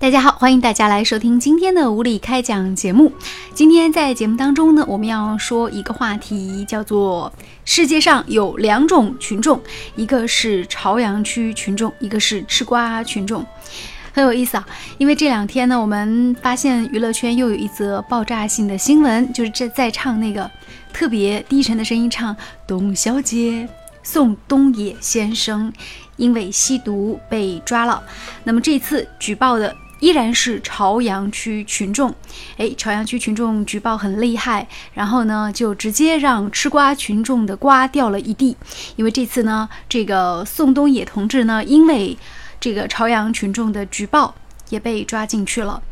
大家好，欢迎大家来收听今天的无理开讲节目。今天在节目当中呢，我们要说一个话题，叫做世界上有两种群众，一个是朝阳区群众，一个是吃瓜群众，很有意思啊。因为这两天呢，我们发现娱乐圈又有一则爆炸性的新闻，就是这在唱那个特别低沉的声音唱《董小姐》，宋冬野先生因为吸毒被抓了。那么这次举报的。依然是朝阳区群众，哎，朝阳区群众举报很厉害，然后呢，就直接让吃瓜群众的瓜掉了一地。因为这次呢，这个宋冬野同志呢，因为这个朝阳群众的举报，也被抓进去了。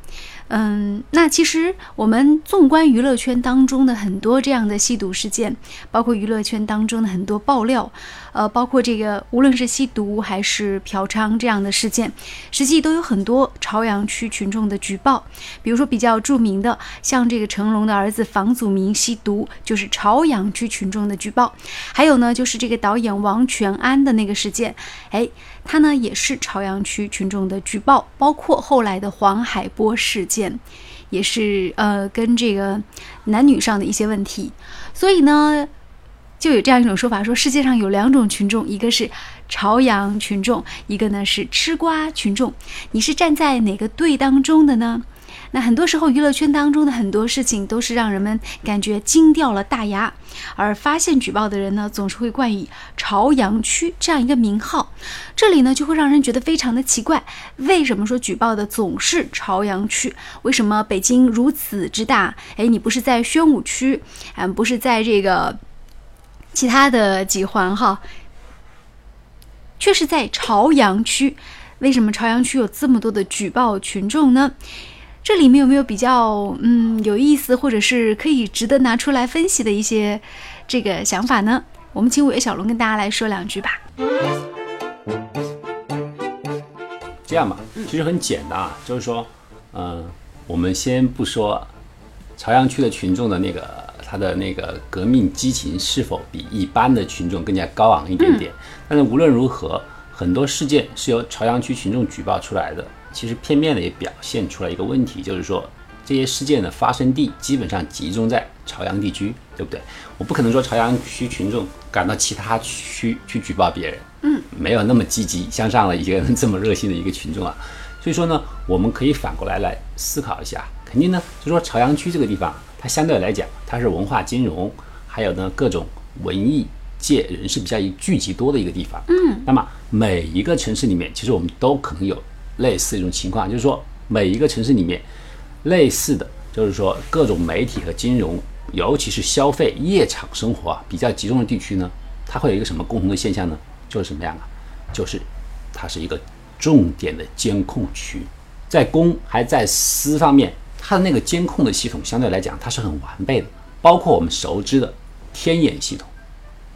嗯，那其实我们纵观娱乐圈当中的很多这样的吸毒事件，包括娱乐圈当中的很多爆料，呃，包括这个无论是吸毒还是嫖娼这样的事件，实际都有很多朝阳区群众的举报。比如说比较著名的，像这个成龙的儿子房祖名吸毒，就是朝阳区群众的举报。还有呢，就是这个导演王全安的那个事件，哎，他呢也是朝阳区群众的举报。包括后来的黄海波事件。也是呃，跟这个男女上的一些问题，所以呢，就有这样一种说法，说世界上有两种群众，一个是朝阳群众，一个呢是吃瓜群众。你是站在哪个队当中的呢？那很多时候，娱乐圈当中的很多事情都是让人们感觉惊掉了大牙，而发现举报的人呢，总是会冠以“朝阳区”这样一个名号，这里呢就会让人觉得非常的奇怪，为什么说举报的总是朝阳区？为什么北京如此之大？哎，你不是在宣武区，嗯，不是在这个其他的几环哈，却是在朝阳区？为什么朝阳区有这么多的举报群众呢？这里面有没有比较嗯有意思，或者是可以值得拿出来分析的一些这个想法呢？我们请五月小龙跟大家来说两句吧。这样吧，其实很简单啊，就是说，嗯，我们先不说朝阳区的群众的那个他的那个革命激情是否比一般的群众更加高昂一点点，但是无论如何，很多事件是由朝阳区群众举报出来的。其实片面的也表现出来一个问题，就是说这些事件的发生地基本上集中在朝阳地区，对不对？我不可能说朝阳区群众赶到其他区去举报别人，嗯，没有那么积极向上的一个 这么热心的一个群众啊。所以说呢，我们可以反过来来思考一下，肯定呢，就说朝阳区这个地方，它相对来讲，它是文化金融，还有呢各种文艺界人士比较聚集多的一个地方，嗯，那么每一个城市里面，其实我们都可能有。类似一种情况，就是说每一个城市里面，类似的，就是说各种媒体和金融，尤其是消费夜场生活啊比较集中的地区呢，它会有一个什么共同的现象呢？就是什么样啊？就是它是一个重点的监控区，在公还在私方面，它的那个监控的系统相对来讲它是很完备的，包括我们熟知的天眼系统、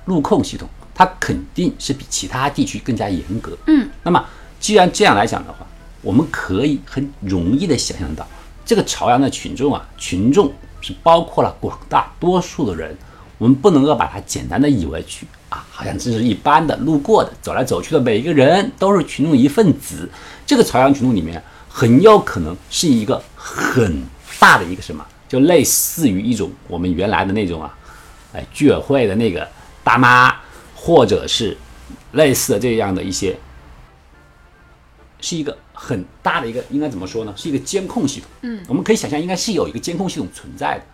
路控系统，它肯定是比其他地区更加严格。嗯，那么既然这样来讲的话，我们可以很容易的想象到，这个朝阳的群众啊，群众是包括了广大多数的人，我们不能够把它简单的以为去啊，好像这是一般的路过的走来走去的每一个人都是群众一份子。这个朝阳群众里面很有可能是一个很大的一个什么，就类似于一种我们原来的那种啊，哎居委会的那个大妈，或者是类似的这样的一些，是一个。很大的一个应该怎么说呢？是一个监控系统。嗯，我们可以想象，应该是有一个监控系统存在的，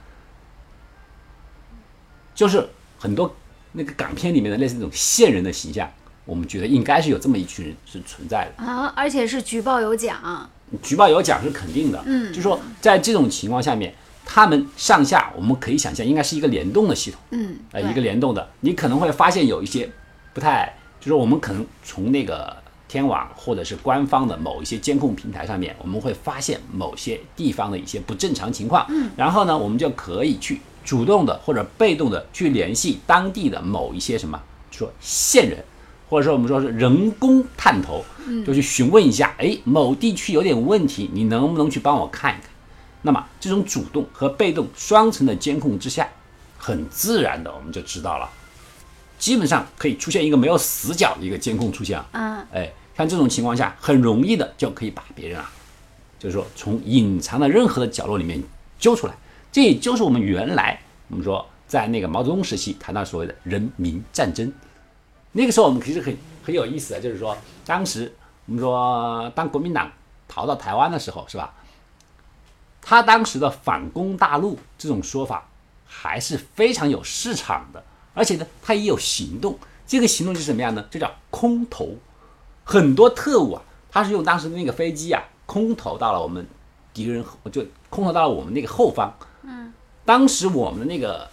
就是很多那个港片里面的类似那种线人的形象，我们觉得应该是有这么一群人是存在的啊，而且是举报有奖，举报有奖是肯定的。嗯，就说在这种情况下面，他们上下我们可以想象，应该是一个联动的系统。嗯，呃，一个联动的，你可能会发现有一些不太，就是我们可能从那个。天网或者是官方的某一些监控平台上面，我们会发现某些地方的一些不正常情况。嗯，然后呢，我们就可以去主动的或者被动的去联系当地的某一些什么，说线人，或者说我们说是人工探头，就去询问一下，哎，某地区有点问题，你能不能去帮我看一看？那么这种主动和被动双层的监控之下，很自然的我们就知道了。基本上可以出现一个没有死角的一个监控出现啊，嗯，哎，像这种情况下，很容易的就可以把别人啊就是说从隐藏的任何的角落里面揪出来。这也就是我们原来我们说在那个毛泽东时期谈到所谓的人民战争。那个时候我们其实很很有意思的，就是说当时我们说当国民党逃到台湾的时候，是吧？他当时的反攻大陆这种说法还是非常有市场的，而且呢，他也有行动。这个行动是什么样呢？就叫空投。很多特务啊，他是用当时的那个飞机啊，空投到了我们敌人，就空投到了我们那个后方。嗯，当时我们的那个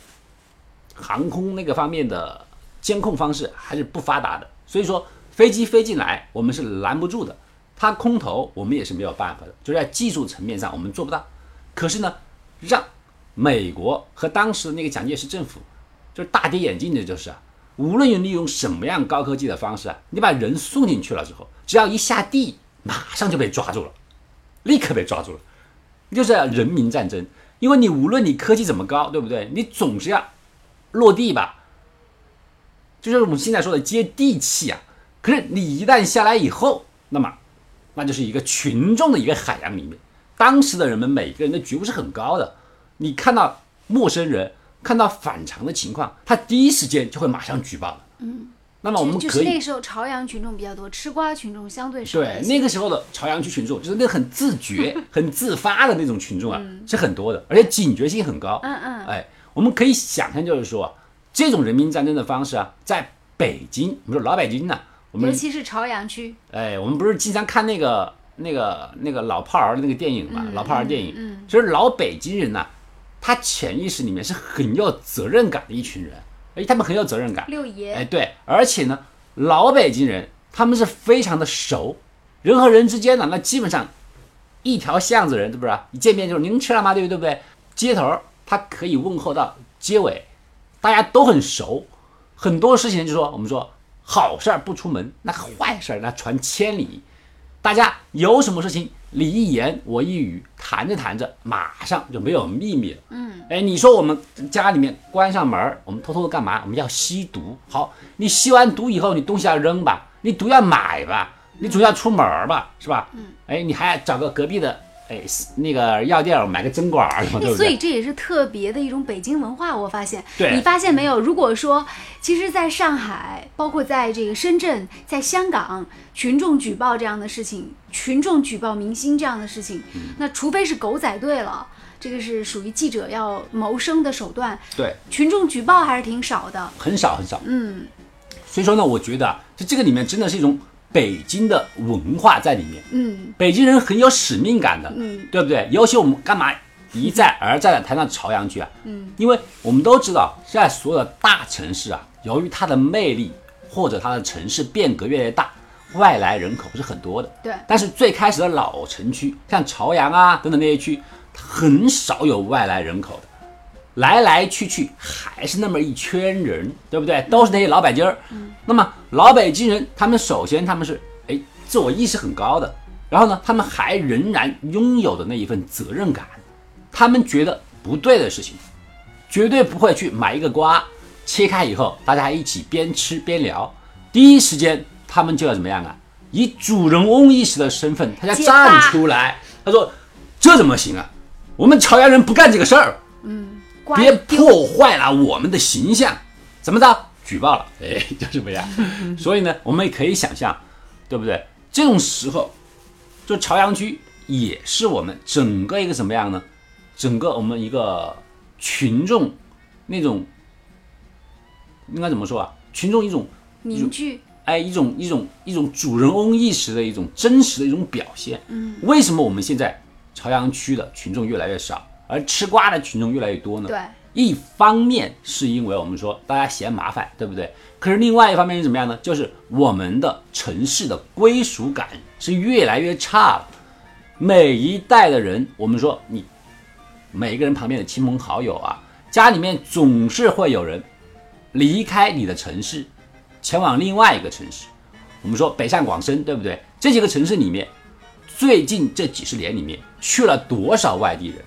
航空那个方面的监控方式还是不发达的，所以说飞机飞进来我们是拦不住的，他空投我们也是没有办法的，就在技术层面上我们做不到。可是呢，让美国和当时的那个蒋介石政府就是大跌眼镜的，就是啊，无论你利用什么样高科技的方式啊，你把人送进去了之后，只要一下地，马上就被抓住了，立刻被抓住了，就是人民战争。因为你无论你科技怎么高，对不对？你总是要落地吧，就是我们现在说的接地气啊。可是你一旦下来以后，那么那就是一个群众的一个海洋里面。当时的人们每个人的觉悟是很高的，你看到陌生人，看到反常的情况，他第一时间就会马上举报了。嗯，那么我们可以就是那时候朝阳群众比较多，吃瓜群众相对少。对那个时候的朝阳区群众，就是那很自觉、很自发的那种群众啊，是很多的，而且警觉性很高。嗯嗯，哎，我们可以想象，就是说这种人民战争的方式啊，在北京，我们说老北京呢，我们尤其是朝阳区，哎，我们不是经常看那个。那个那个老炮儿的那个电影嘛，老炮儿电影，嗯，就是老北京人呐，他潜意识里面是很有责任感的一群人，哎，他们很有责任感，六爷，哎，对，而且呢，老北京人他们是非常的熟，人和人之间呢，那基本上一条巷子人，对不对？一见面就是您吃了吗？对不对？街头他可以问候到街尾，大家都很熟，很多事情就说我们说好事儿不出门，那坏事儿那传千里。大家有什么事情，你一言我一语，谈着谈着，马上就没有秘密了。嗯，哎，你说我们家里面关上门，我们偷偷的干嘛？我们要吸毒。好，你吸完毒以后，你东西要扔吧，你毒要买吧，你总要出门吧，是吧？嗯，哎，你还找个隔壁的。哎，那个药店买个针管儿，对不对？所以这也是特别的一种北京文化。我发现，对你发现没有？如果说，其实在上海，包括在这个深圳，在香港，群众举报这样的事情，群众举报明星这样的事情，那除非是狗仔队了，这个是属于记者要谋生的手段。对，群众举报还是挺少的，很少很少。嗯，所以说呢，我觉得就这个里面真的是一种。北京的文化在里面，嗯，北京人很有使命感的，嗯，对不对？尤其我们干嘛一再而再的谈到朝阳区啊？嗯，因为我们都知道，现在所有的大城市啊，由于它的魅力或者它的城市变革越来越大，外来人口是很多的，对。但是最开始的老城区，像朝阳啊等等那些区，很少有外来人口的。来来去去还是那么一圈人，对不对？都是那些老北京儿。那么老北京人，他们首先他们是哎自我意识很高的，然后呢，他们还仍然拥有的那一份责任感。他们觉得不对的事情，绝对不会去买一个瓜，切开以后大家一起边吃边聊。第一时间他们就要怎么样啊？以主人翁意识的身份，他要站出来。他说：“这怎么行啊？我们朝阳人不干这个事儿。”嗯。别破坏了我们的形象，怎么着？举报了，哎，就这么样。所以呢，我们也可以想象，对不对？这种时候，就朝阳区也是我们整个一个什么样呢？整个我们一个群众那种应该怎么说啊？群众一种凝聚，哎，一种一种一种主人翁意识的一种真实的一种表现。嗯，为什么我们现在朝阳区的群众越来越少？而吃瓜的群众越来越多呢？对，一方面是因为我们说大家嫌麻烦，对不对？可是另外一方面是怎么样呢？就是我们的城市的归属感是越来越差了。每一代的人，我们说你每一个人旁边的亲朋好友啊，家里面总是会有人离开你的城市，前往另外一个城市。我们说北上广深，对不对？这几个城市里面，最近这几十年里面去了多少外地人？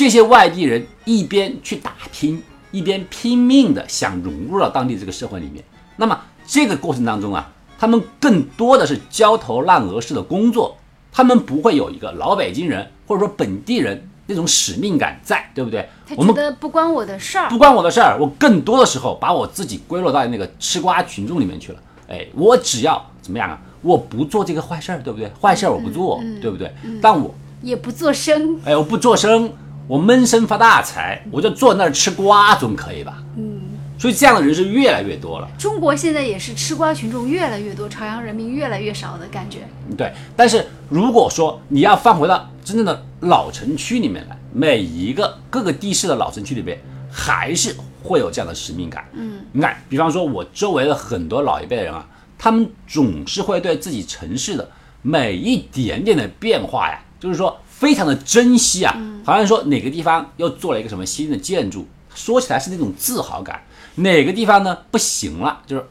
这些外地人一边去打拼，一边拼命的想融入到当地这个社会里面。那么这个过程当中啊，他们更多的是焦头烂额式的工作，他们不会有一个老北京人或者说本地人那种使命感在，对不对？我们觉得不关我的事儿不。关我的事儿，我更多的时候把我自己归落到那个吃瓜群众里面去了。哎，我只要怎么样啊？我不做这个坏事儿，对不对？坏事儿我不做，对不对？但我也不做声，哎，我不做声，我闷声发大财，我就坐那儿吃瓜，总可以吧？嗯。所以这样的人是越来越多了。中国现在也是吃瓜群众越来越多，朝阳人民越来越少的感觉。对，但是如果说你要放回到真正的老城区里面来，每一个各个地市的老城区里边，还是会有这样的使命感。嗯，你看，比方说我周围的很多老一辈的人啊，他们总是会对自己城市的每一点点的变化呀，就是说非常的珍惜啊，好像说哪个地方又做了一个什么新的建筑，说起来是那种自豪感。哪个地方呢不行了，就是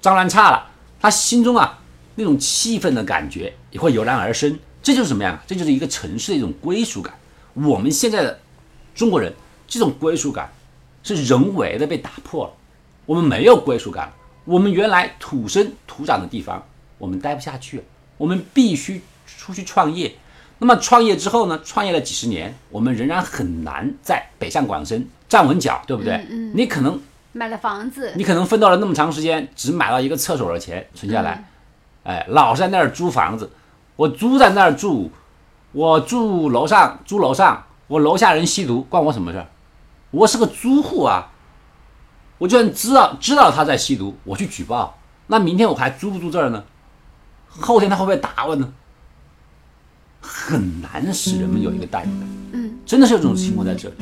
脏乱差了，他心中啊那种气愤的感觉也会油然而生。这就是什么呀？这就是一个城市的一种归属感。我们现在的中国人这种归属感是人为的被打破了，我们没有归属感了。我们原来土生土长的地方，我们待不下去了，我们必须出去创业。那么创业之后呢？创业了几十年，我们仍然很难在北上广深站稳脚，对不对？嗯你可能买了房子，你可能奋斗了那么长时间，只买到一个厕所的钱存下来，哎，老是在那儿租房子，我租在那儿住，我住楼上租楼上，我楼下人吸毒，关我什么事儿？我是个租户啊，我就算知道知道他在吸毒，我去举报，那明天我还租不租这儿呢？后天他会不会打我呢？很难使人们有一个代入感，嗯，真的是有这种情况在这里。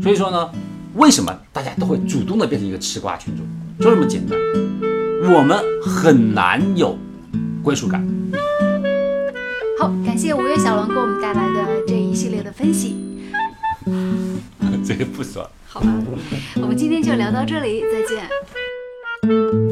所以说呢，为什么大家都会主动的变成一个吃瓜群众？就这么简单，我们很难有归属感。好，感谢五月小龙给我们带来的这一系列的分析。这个不说。好吧，我们今天就聊到这里，再见。